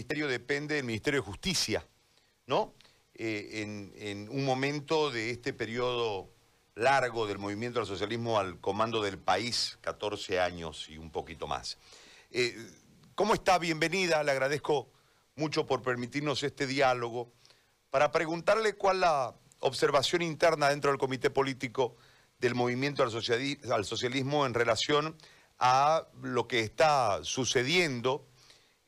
ministerio depende del Ministerio de Justicia, ¿no? Eh, en, un momento de este periodo largo del movimiento al socialismo al comando del país, 14 años y un poquito más. Eh, ¿Cómo está? Bienvenida, le agradezco mucho por permitirnos este diálogo, para preguntarle cuál la observación interna dentro del comité político del movimiento al socialismo en relación a lo que está sucediendo,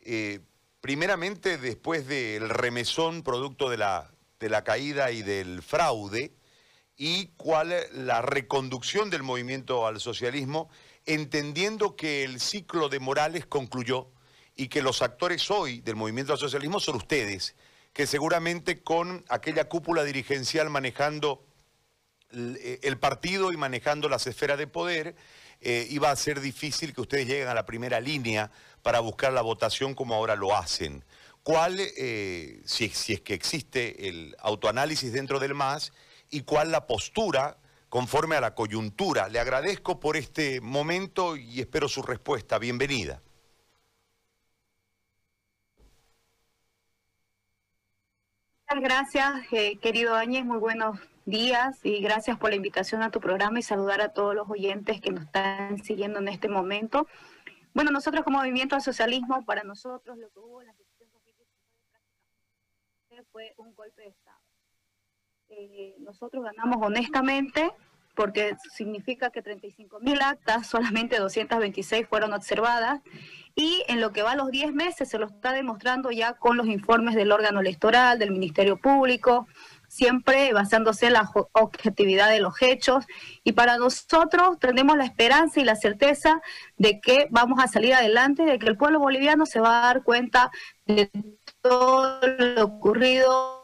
eh, primeramente después del remesón producto de la, de la caída y del fraude, y cuál la reconducción del movimiento al socialismo, entendiendo que el ciclo de Morales concluyó y que los actores hoy del movimiento al socialismo son ustedes, que seguramente con aquella cúpula dirigencial manejando eh, el partido y manejando las esferas de poder, eh, iba a ser difícil que ustedes lleguen a la primera línea para buscar la votación como ahora lo hacen. ¿Cuál, eh, si, es que existe el autoanálisis dentro del MAS, y cuál la postura conforme a la coyuntura? Le agradezco por este momento y espero su respuesta. Bienvenida. Gracias, querido Áñez. Muy buenos días y gracias por la invitación a tu programa y saludar a todos los oyentes que nos están siguiendo en este momento. Bueno, nosotros como Movimiento al Socialismo, para nosotros lo que hubo en la decisión fue un golpe de Estado. Eh, nosotros ganamos honestamente porque significa que 35 mil actas, solamente 226 fueron observadas, y en lo que va a los 10 meses se lo está demostrando ya con los informes del órgano electoral, del Ministerio Público, siempre basándose en la objetividad de los hechos. Y para nosotros tenemos la esperanza y la certeza de que vamos a salir adelante, de que el pueblo boliviano se va a dar cuenta de todo lo ocurrido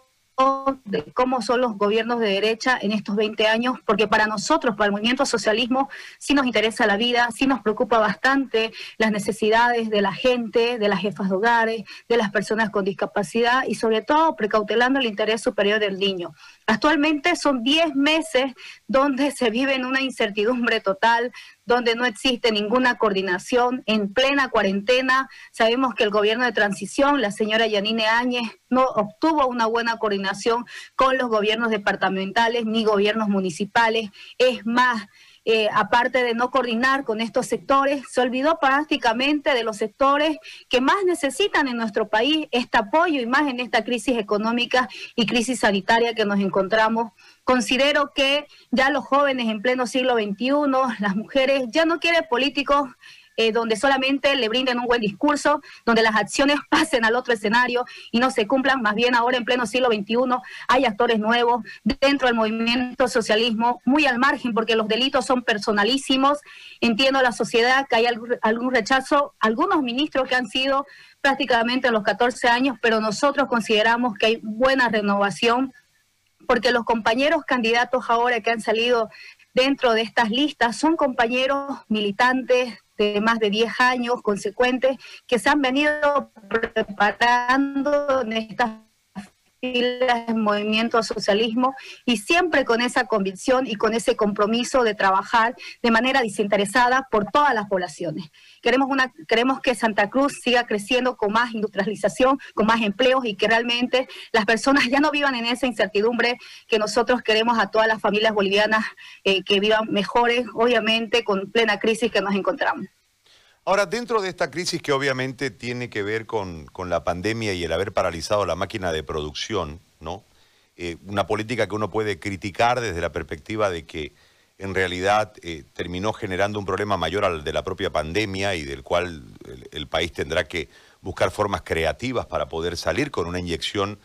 de cómo son los gobiernos de derecha en estos 20 años, porque para nosotros, para el movimiento socialismo, sí nos interesa la vida, sí nos preocupa bastante las necesidades de la gente, de las jefas de hogares, de las personas con discapacidad y sobre todo precautelando el interés superior del niño. Actualmente son 10 meses donde se vive en una incertidumbre total, donde no existe ninguna coordinación, en plena cuarentena. Sabemos que el gobierno de transición, la señora Yanine Áñez, no obtuvo una buena coordinación con los gobiernos departamentales ni gobiernos municipales. Es más, eh, aparte de no coordinar con estos sectores, se olvidó prácticamente de los sectores que más necesitan en nuestro país este apoyo y más en esta crisis económica y crisis sanitaria que nos encontramos Considero que ya los jóvenes en pleno siglo XXI, las mujeres, ya no quieren políticos eh, donde solamente le brinden un buen discurso, donde las acciones pasen al otro escenario y no se cumplan. Más bien ahora en pleno siglo XXI hay actores nuevos dentro del movimiento socialismo, muy al margen porque los delitos son personalísimos. Entiendo la sociedad que hay algún rechazo, algunos ministros que han sido prácticamente en los 14 años, pero nosotros consideramos que hay buena renovación porque los compañeros candidatos ahora que han salido dentro de estas listas son compañeros militantes de más de 10 años consecuentes que se han venido preparando en estas filas del movimiento socialismo y siempre con esa convicción y con ese compromiso de trabajar de manera desinteresada por todas las poblaciones. Queremos, una, queremos que Santa Cruz siga creciendo con más industrialización, con más empleos y que realmente las personas ya no vivan en esa incertidumbre que nosotros queremos a todas las familias bolivianas eh, que vivan mejores, obviamente con plena crisis que nos encontramos. Ahora, dentro de esta crisis que obviamente tiene que ver con, la pandemia y el haber paralizado la máquina de producción, ¿no? Eh, una política que uno puede criticar desde la perspectiva de que en realidad eh, terminó generando un problema mayor al de la propia pandemia y del cual el, país tendrá que buscar formas creativas para poder salir con una inyección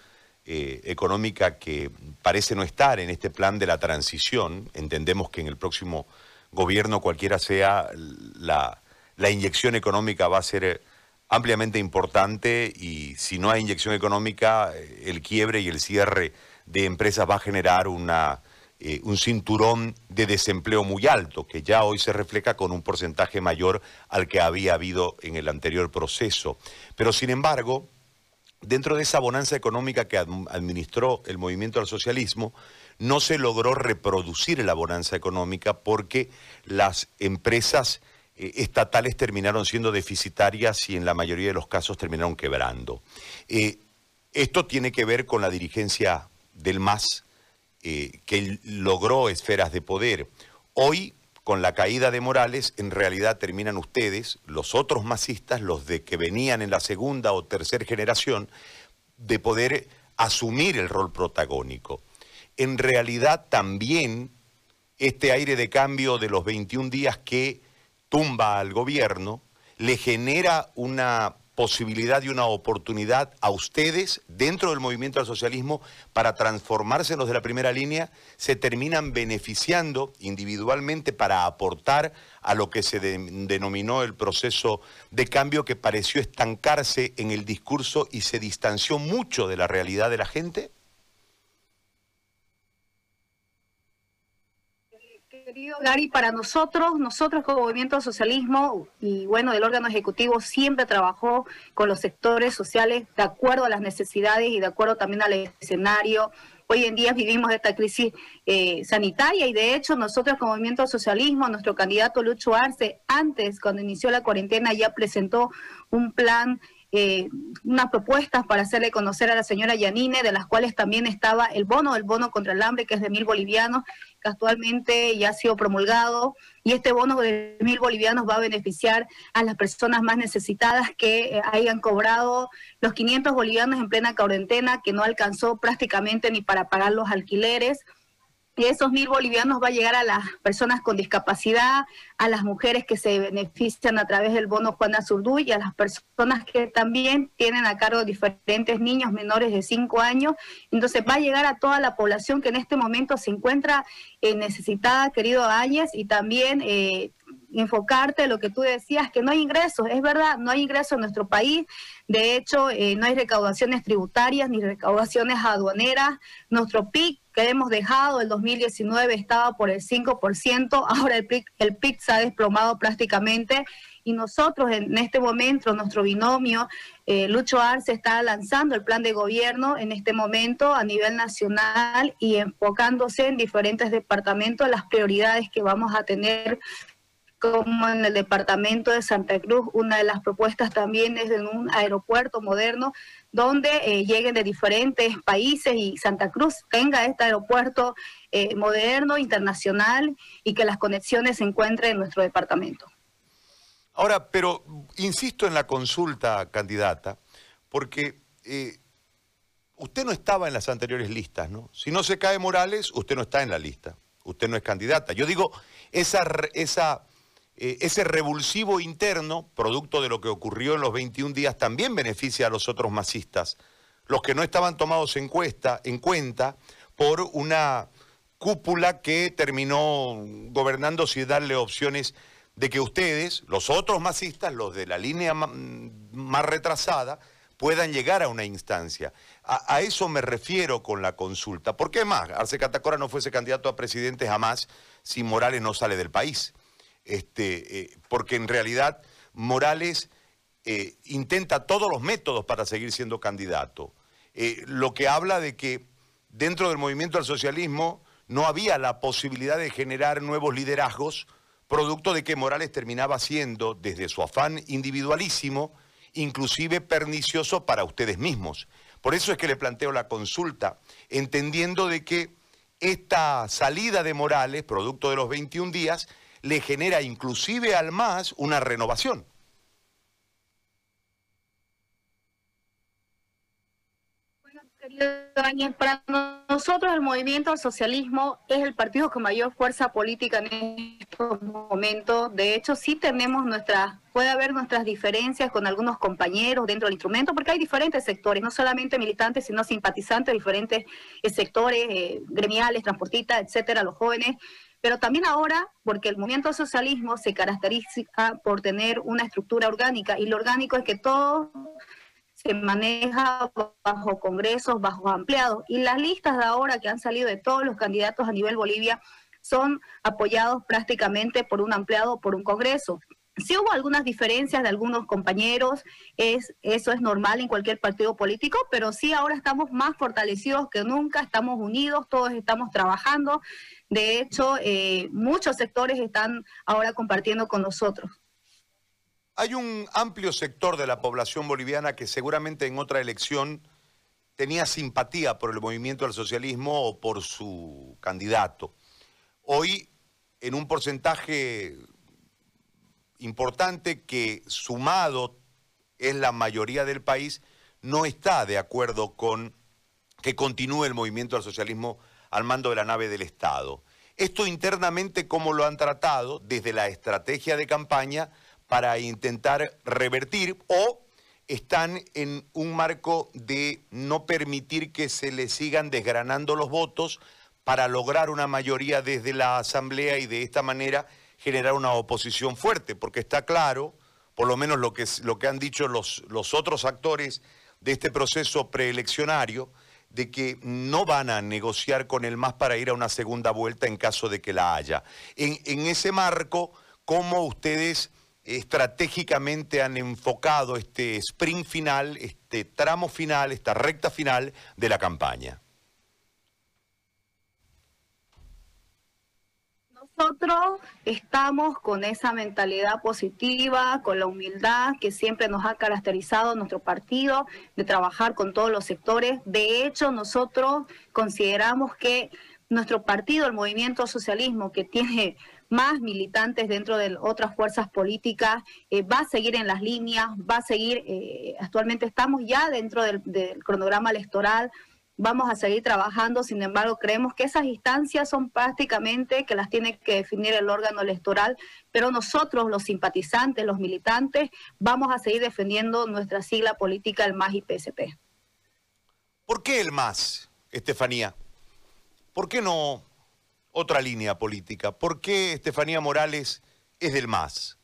eh, económica que parece no estar en este plan de la transición. Entendemos que en el próximo gobierno, cualquiera sea la la inyección económica va a ser eh, ampliamente importante y si no hay inyección económica, eh, el quiebre y el cierre de empresas va a generar una, eh, un cinturón de desempleo muy alto, que ya hoy se refleja con un porcentaje mayor al que había habido en el anterior proceso. Pero sin embargo, dentro de esa bonanza económica que administró el movimiento al socialismo, no se logró reproducir la bonanza económica porque las empresas eh, estatales terminaron siendo deficitarias y en la mayoría de los casos terminaron quebrando. Eh, esto tiene que ver con la dirigencia del MAS, eh, que logró esferas de poder. Hoy, con la caída de Morales, en realidad terminan ustedes, los otros masistas, los de que venían en la segunda o tercera generación, de poder asumir el rol protagónico. En realidad también este aire de cambio de los 21 días que tumba al gobierno le genera una posibilidad y una oportunidad a ustedes dentro del movimiento al socialismo para transformarse los de la primera línea, se terminan beneficiando individualmente para aportar a lo que se denominó el proceso de cambio que pareció estancarse en el discurso y se distanció mucho de la realidad de la gente? Querido Gary, para nosotros, nosotros como Movimiento Socialismo y bueno, del órgano ejecutivo siempre trabajó con los sectores sociales de acuerdo a las necesidades y de acuerdo también al escenario. Hoy en día vivimos esta crisis eh, sanitaria y de hecho nosotros como Movimiento Socialismo, nuestro candidato Lucho Arce, antes cuando inició la cuarentena ya presentó un plan eh, unas propuestas para hacerle conocer a la señora Yanine, de las cuales también estaba el bono, el bono contra el hambre, que es de mil bolivianos, que actualmente ya ha sido promulgado, y este bono de mil bolivianos va a beneficiar a las personas más necesitadas que eh, hayan cobrado los 500 bolivianos en plena cuarentena, que no alcanzó prácticamente ni para pagar los alquileres y esos mil bolivianos va a llegar a las personas con discapacidad, a las mujeres que se benefician a través del bono Juana Zurduy y a las personas que también tienen a cargo diferentes niños menores de 5 años. Entonces va a llegar a toda la población que en este momento se encuentra eh, necesitada, querido Áñez, y también eh, enfocarte lo que tú decías, que no hay ingresos. Es verdad, no hay ingresos en nuestro país. De hecho, eh, no hay recaudaciones tributarias ni recaudaciones aduaneras. Nuestro PIC que hemos dejado, el 2019 estaba por el 5%, ahora el PIC, el PIC se ha desplomado prácticamente y nosotros en este momento, nuestro binomio, eh, Lucho Arce está lanzando el plan de gobierno en este momento a nivel nacional y enfocándose en diferentes departamentos las prioridades que vamos a tener como en el departamento de Santa Cruz, una de las propuestas también es en un aeropuerto moderno donde eh, lleguen de diferentes países y Santa Cruz tenga este aeropuerto eh, moderno, internacional y que las conexiones se encuentren en nuestro departamento. Ahora, pero insisto en la consulta, candidata, porque eh, usted no estaba en las anteriores listas, ¿no? Si no se cae Morales, usted no está en la lista, usted no es candidata. Yo digo, esa, esa eh, ese revulsivo interno, producto de lo que ocurrió en los 21 días, también beneficia a los otros masistas, los que no estaban tomados en, en cuenta por una cúpula que terminó gobernando sin darle opciones de que ustedes, los otros masistas, los de la línea más retrasada, puedan llegar a una instancia. A, eso me refiero con la consulta. ¿Por qué más? Arce Catacora no fuese candidato a presidente jamás si Morales no sale del país este, eh, porque en realidad Morales eh, intenta todos los métodos para seguir siendo candidato. Eh, lo que habla de que dentro del movimiento al socialismo no había la posibilidad de generar nuevos liderazgos, producto de que Morales terminaba siendo, desde su afán individualísimo, inclusive pernicioso para ustedes mismos. Por eso es que le planteo la consulta, entendiendo de que esta salida de Morales, producto de los 21 días, le genera inclusive al MAS una renovación. Bueno, querido Daniel, para nosotros el movimiento al socialismo es el partido con mayor fuerza política en estos momentos. De hecho, sí tenemos nuestras, puede haber nuestras diferencias con algunos compañeros dentro del instrumento, porque hay diferentes sectores, no solamente militantes, sino simpatizantes, diferentes sectores eh, gremiales, transportistas, etcétera, los jóvenes pero también ahora, porque el movimiento socialismo se caracteriza por tener una estructura orgánica, y lo orgánico es que todo se maneja bajo congresos, bajo ampliados, y las listas de ahora que han salido de todos los candidatos a nivel Bolivia son apoyados prácticamente por un ampliado, por un congreso. Sí hubo algunas diferencias de algunos compañeros, es, eso es normal en cualquier partido político, pero sí ahora estamos más fortalecidos que nunca, estamos unidos, todos estamos trabajando. De hecho, eh, muchos sectores están ahora compartiendo con nosotros. Hay un amplio sector de la población boliviana que seguramente en otra elección tenía simpatía por el movimiento del socialismo o por su candidato. Hoy, en un porcentaje importante que sumado es la mayoría del país, no está de acuerdo con que continúe el movimiento del socialismo al mando de la nave del Estado. Esto internamente, ¿cómo lo han tratado? Desde la estrategia de campaña para intentar revertir o están en un marco de no permitir que se le sigan desgranando los votos para lograr una mayoría desde la Asamblea y de esta manera generar una oposición fuerte, porque está claro, por lo menos lo que, lo que han dicho los, los otros actores de este proceso preeleccionario, de que no van a negociar con el MAS para ir a una segunda vuelta en caso de que la haya. En, en ese marco, ¿cómo ustedes estratégicamente han enfocado este sprint final, este tramo final, esta recta final de la campaña? Nosotros estamos con esa mentalidad positiva, con la humildad que siempre nos ha caracterizado nuestro partido, de trabajar con todos los sectores. De hecho, nosotros consideramos que nuestro partido, el Movimiento Socialismo, que tiene más militantes dentro de otras fuerzas políticas, eh, va a seguir en las líneas, va a seguir, eh, actualmente estamos ya dentro del, cronograma electoral, vamos a seguir trabajando, sin embargo, creemos que esas instancias son prácticamente que las tiene que definir el órgano electoral, pero nosotros, los simpatizantes, los militantes, vamos a seguir defendiendo nuestra sigla política, el MAS y PSP. ¿Por qué el MAS, Estefanía? ¿Por qué no otra línea política. ¿Por qué Estefanía Morales es del MAS?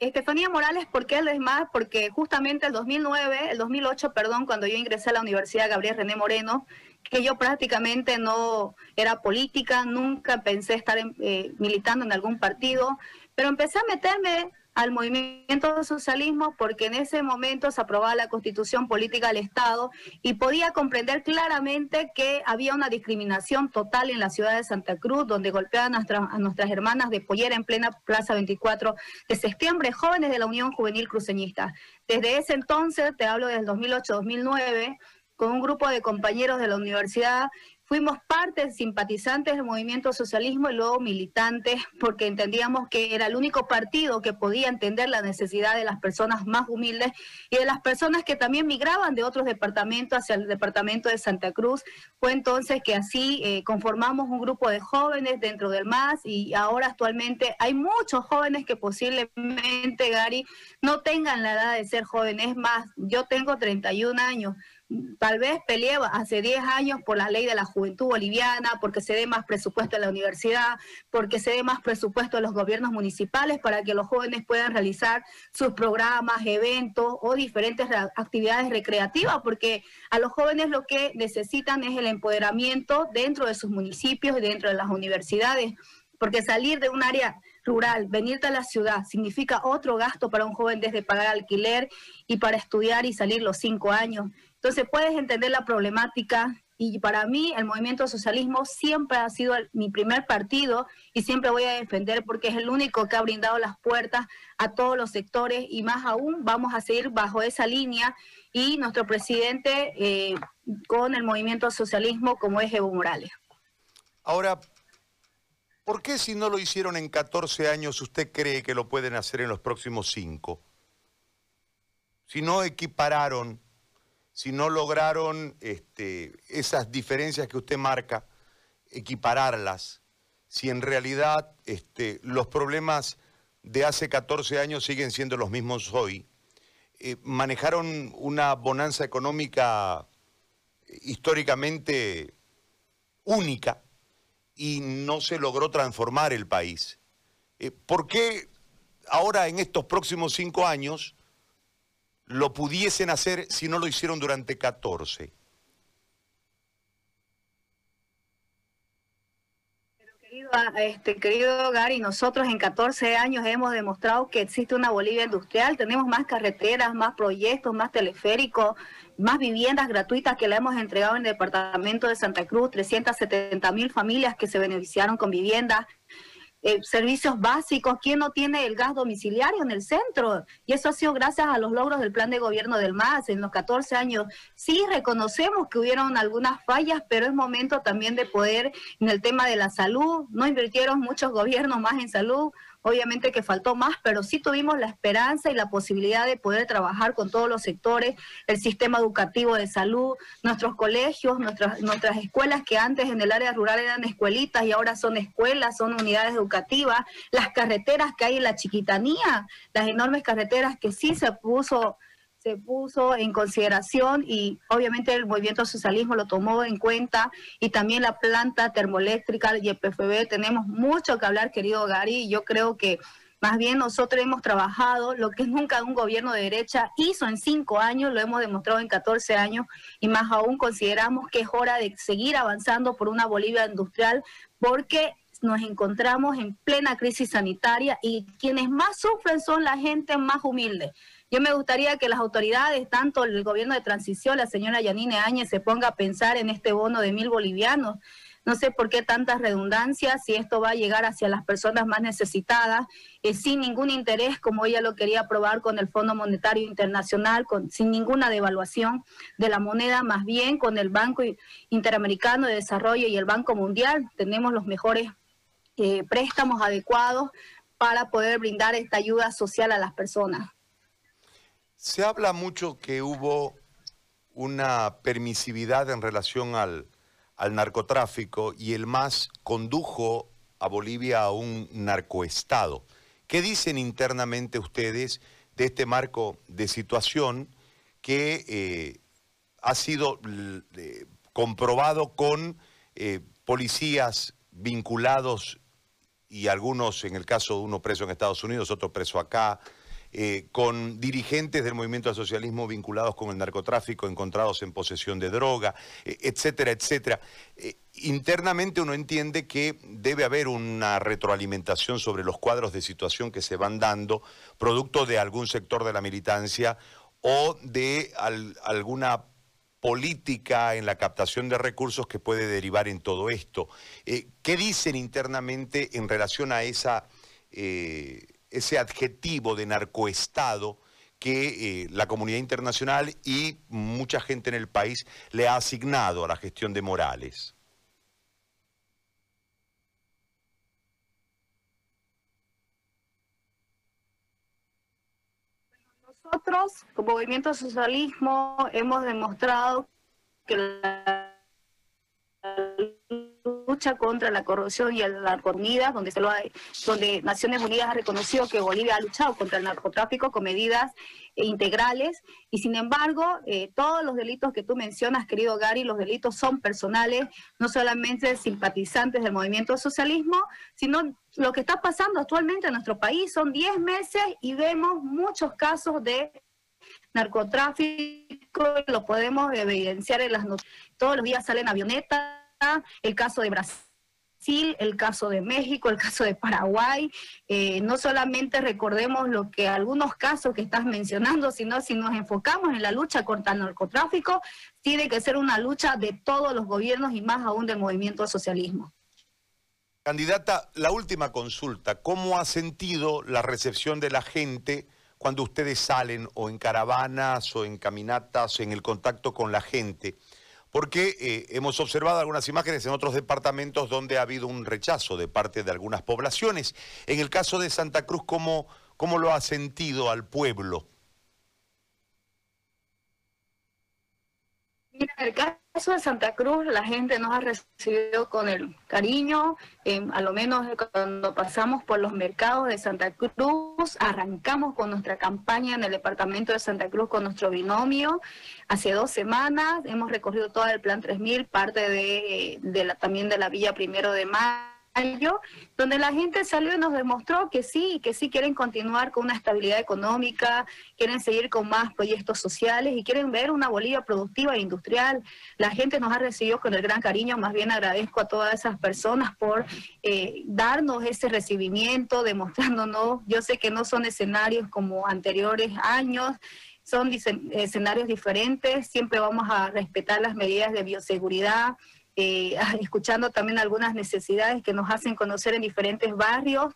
Estefanía Morales, ¿por qué es más? Porque justamente el 2009, el 2008, perdón, cuando yo ingresé a la Universidad Gabriel René Moreno, que yo prácticamente no era política, nunca pensé estar eh, militando en algún partido, pero empecé a meterme al movimiento socialismo porque en ese momento se aprobaba la constitución política del Estado y podía comprender claramente que había una discriminación total en la ciudad de Santa Cruz, donde golpeaban a, nuestras hermanas de pollera en plena Plaza 24 de septiembre, jóvenes de la Unión Juvenil Cruceñista. Desde ese entonces, te hablo del 2008-2009, con un grupo de compañeros de la universidad Fuimos parte, simpatizantes del movimiento socialismo y luego militantes, porque entendíamos que era el único partido que podía entender la necesidad de las personas más humildes y de las personas que también migraban de otros departamentos hacia el departamento de Santa Cruz. Fue entonces que así eh, conformamos un grupo de jóvenes dentro del MAS y ahora actualmente hay muchos jóvenes que posiblemente, Gary, no tengan la edad de ser jóvenes. Es más, yo tengo 31 años tal vez peleé hace 10 años por la ley de la juventud boliviana, porque se dé más presupuesto a la universidad, porque se dé más presupuesto a los gobiernos municipales para que los jóvenes puedan realizar sus programas, eventos o diferentes actividades recreativas, porque a los jóvenes lo que necesitan es el empoderamiento dentro de sus municipios y dentro de las universidades, porque salir de un área rural, venirte a la ciudad, significa otro gasto para un joven desde pagar alquiler y para estudiar y salir los cinco años. Entonces puedes entender la problemática y para mí el movimiento socialismo siempre ha sido mi primer partido y siempre voy a defender porque es el único que ha brindado las puertas a todos los sectores y más aún vamos a seguir bajo esa línea y nuestro presidente eh, con el movimiento socialismo como es Evo Morales. Ahora, ¿por qué si no lo hicieron en 14 años usted cree que lo pueden hacer en los próximos 5? Si no equipararon si no lograron este, esas diferencias que usted marca, equipararlas, si en realidad este, los problemas de hace 14 años siguen siendo los mismos hoy, eh, manejaron una bonanza económica históricamente única y no se logró transformar el país. Eh, ¿Por qué ahora en estos próximos cinco años lo pudiesen hacer si no lo hicieron durante 14. Querido, ah, este, querido Gary, nosotros en 14 años hemos demostrado que existe una Bolivia industrial, tenemos más carreteras, más proyectos, más teleféricos, más viviendas gratuitas que le hemos entregado en el departamento de Santa Cruz, 370 mil familias que se beneficiaron con viviendas. Eh, servicios básicos, ¿quién no tiene el gas domiciliario en el centro? Y eso ha sido gracias a los logros del plan de gobierno del MAS en los 14 años. Sí, reconocemos que hubieron algunas fallas, pero es momento también de poder, en el tema de la salud, no invirtieron muchos gobiernos más en salud, obviamente que faltó más, pero sí tuvimos la esperanza y la posibilidad de poder trabajar con todos los sectores, el sistema educativo de salud, nuestros colegios, nuestras, nuestras escuelas que antes en el área rural eran escuelitas y ahora son escuelas, son unidades educativas, las carreteras que hay en la chiquitanía, las enormes carreteras que sí se puso se puso en consideración y obviamente el movimiento socialismo lo tomó en cuenta y también la planta termoeléctrica y el PFB. Tenemos mucho que hablar, querido Gary, yo creo que más bien nosotros hemos trabajado lo que nunca un gobierno de derecha hizo en cinco años, lo hemos demostrado en 14 años y más aún consideramos que es hora de seguir avanzando por una Bolivia industrial porque nos encontramos en plena crisis sanitaria y quienes más sufren son la gente más humilde. Yo me gustaría que las autoridades, tanto el gobierno de transición, la señora Yanine Áñez, se ponga a pensar en este bono de mil bolivianos. No sé por qué tantas redundancias, si esto va a llegar hacia las personas más necesitadas, eh, sin ningún interés, como ella lo quería aprobar con el Fondo Monetario Internacional, con, sin ninguna devaluación de la moneda, más bien con el Banco Interamericano de Desarrollo y el Banco Mundial. Tenemos los mejores eh, préstamos adecuados para poder brindar esta ayuda social a las personas. Se habla mucho que hubo una permisividad en relación al, narcotráfico y el MAS condujo a Bolivia a un narcoestado. ¿Qué dicen internamente ustedes de este marco de situación que eh, ha sido comprobado con eh, policías vinculados y algunos, en el caso de uno preso en Estados Unidos, otro preso acá, eh, con dirigentes del movimiento al socialismo vinculados con el narcotráfico, encontrados en posesión de droga, eh, etcétera, etcétera. Eh, internamente uno entiende que debe haber una retroalimentación sobre los cuadros de situación que se van dando, producto de algún sector de la militancia o de alguna política en la captación de recursos que puede derivar en todo esto. ¿Qué dicen internamente en relación a esa ese adjetivo de narcoestado que eh, la comunidad internacional y mucha gente en el país le ha asignado a la gestión de Morales. Nosotros, como movimiento socialismo, hemos demostrado que la lucha contra la corrupción y la narconomía, donde, se lo donde Naciones Unidas ha reconocido que Bolivia ha luchado contra el narcotráfico con medidas integrales y sin embargo eh, todos los delitos que tú mencionas, querido Gary, los delitos son personales, no solamente simpatizantes del movimiento socialismo, sino lo que está pasando actualmente en nuestro país son 10 meses y vemos muchos casos de narcotráfico, lo podemos evidenciar en las noticias. Todos los días salen avionetas el caso de Brasil, el caso de México, el caso de Paraguay. Eh, no solamente recordemos lo que algunos casos que estás mencionando, sino si nos enfocamos en la lucha contra el narcotráfico, tiene que ser una lucha de todos los gobiernos y más aún del movimiento socialismo. Candidata, la última consulta, ¿cómo ha sentido la recepción de la gente cuando ustedes salen o en caravanas o en caminatas, en el contacto con la gente? Porque eh, hemos observado algunas imágenes en otros departamentos donde ha habido un rechazo de parte de algunas poblaciones. En el caso de Santa Cruz, ¿cómo, cómo lo ha sentido al pueblo? En el caso de Santa Cruz, la gente nos ha recibido con el cariño, em, a lo menos cuando pasamos por los mercados de Santa Cruz, arrancamos con nuestra campaña en el departamento de Santa Cruz con nuestro binomio. Hace dos semanas hemos recorrido todo el Plan 3000, parte de, la, también de la Villa Primero de Mayo donde la gente salió y nos demostró que sí, que sí quieren continuar con una estabilidad económica, quieren seguir con más proyectos sociales y quieren ver una Bolivia productiva e industrial. La gente nos ha recibido con el gran cariño, más bien agradezco a todas esas personas por eh, darnos ese recibimiento, demostrándonos, yo sé que no son escenarios como anteriores años, son escenarios diferentes, siempre vamos a respetar las medidas de bioseguridad, eh, escuchando también algunas necesidades que nos hacen conocer en diferentes barrios.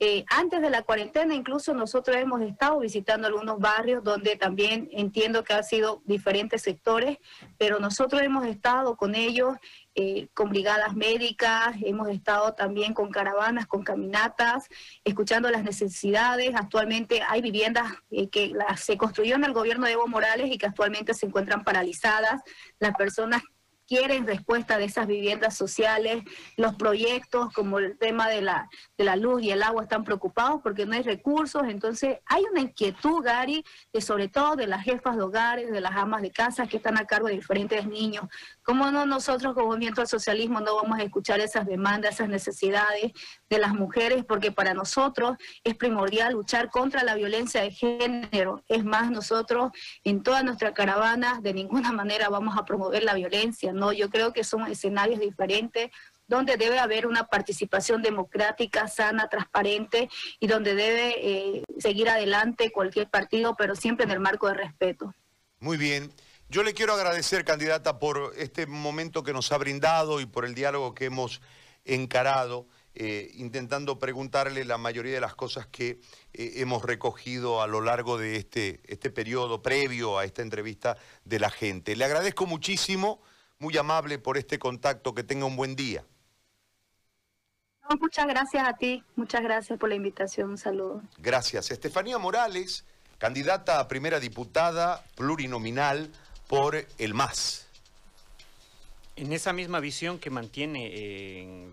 Eh, antes de la cuarentena incluso nosotros hemos estado visitando algunos barrios donde también entiendo que han sido diferentes sectores, pero nosotros hemos estado con ellos, eh, con brigadas médicas, hemos estado también con caravanas, con caminatas, escuchando las necesidades. Actualmente hay viviendas eh, que se construyeron en el gobierno de Evo Morales y que actualmente se encuentran paralizadas. Las personas quieren respuesta de esas viviendas sociales, los proyectos como el tema de la, de la luz y el agua están preocupados porque no hay recursos, entonces hay una inquietud, Gary, de sobre todo de las jefas de hogares, de las amas de casa que están a cargo de diferentes niños. ¿Cómo no nosotros como movimiento al socialismo no vamos a escuchar esas demandas, esas necesidades de las mujeres? Porque para nosotros es primordial luchar contra la violencia de género. Es más, nosotros en toda nuestra caravana de ninguna manera vamos a promover la violencia ¿no? Yo creo que son escenarios diferentes donde debe haber una participación democrática, sana, transparente y donde debe eh, seguir adelante cualquier partido, pero siempre en el marco de respeto. Muy bien. Yo le quiero agradecer, candidata, por este momento que nos ha brindado y por el diálogo que hemos encarado, eh, intentando preguntarle la mayoría de las cosas que eh, hemos recogido a lo largo de este, este periodo previo a esta entrevista de la gente. Le agradezco muchísimo muy amable por este contacto, que tenga un buen día. muchas gracias a ti, muchas gracias por la invitación, un saludo. Gracias. Estefanía Morales, candidata a primera diputada plurinominal por el MAS. En esa misma visión que mantiene en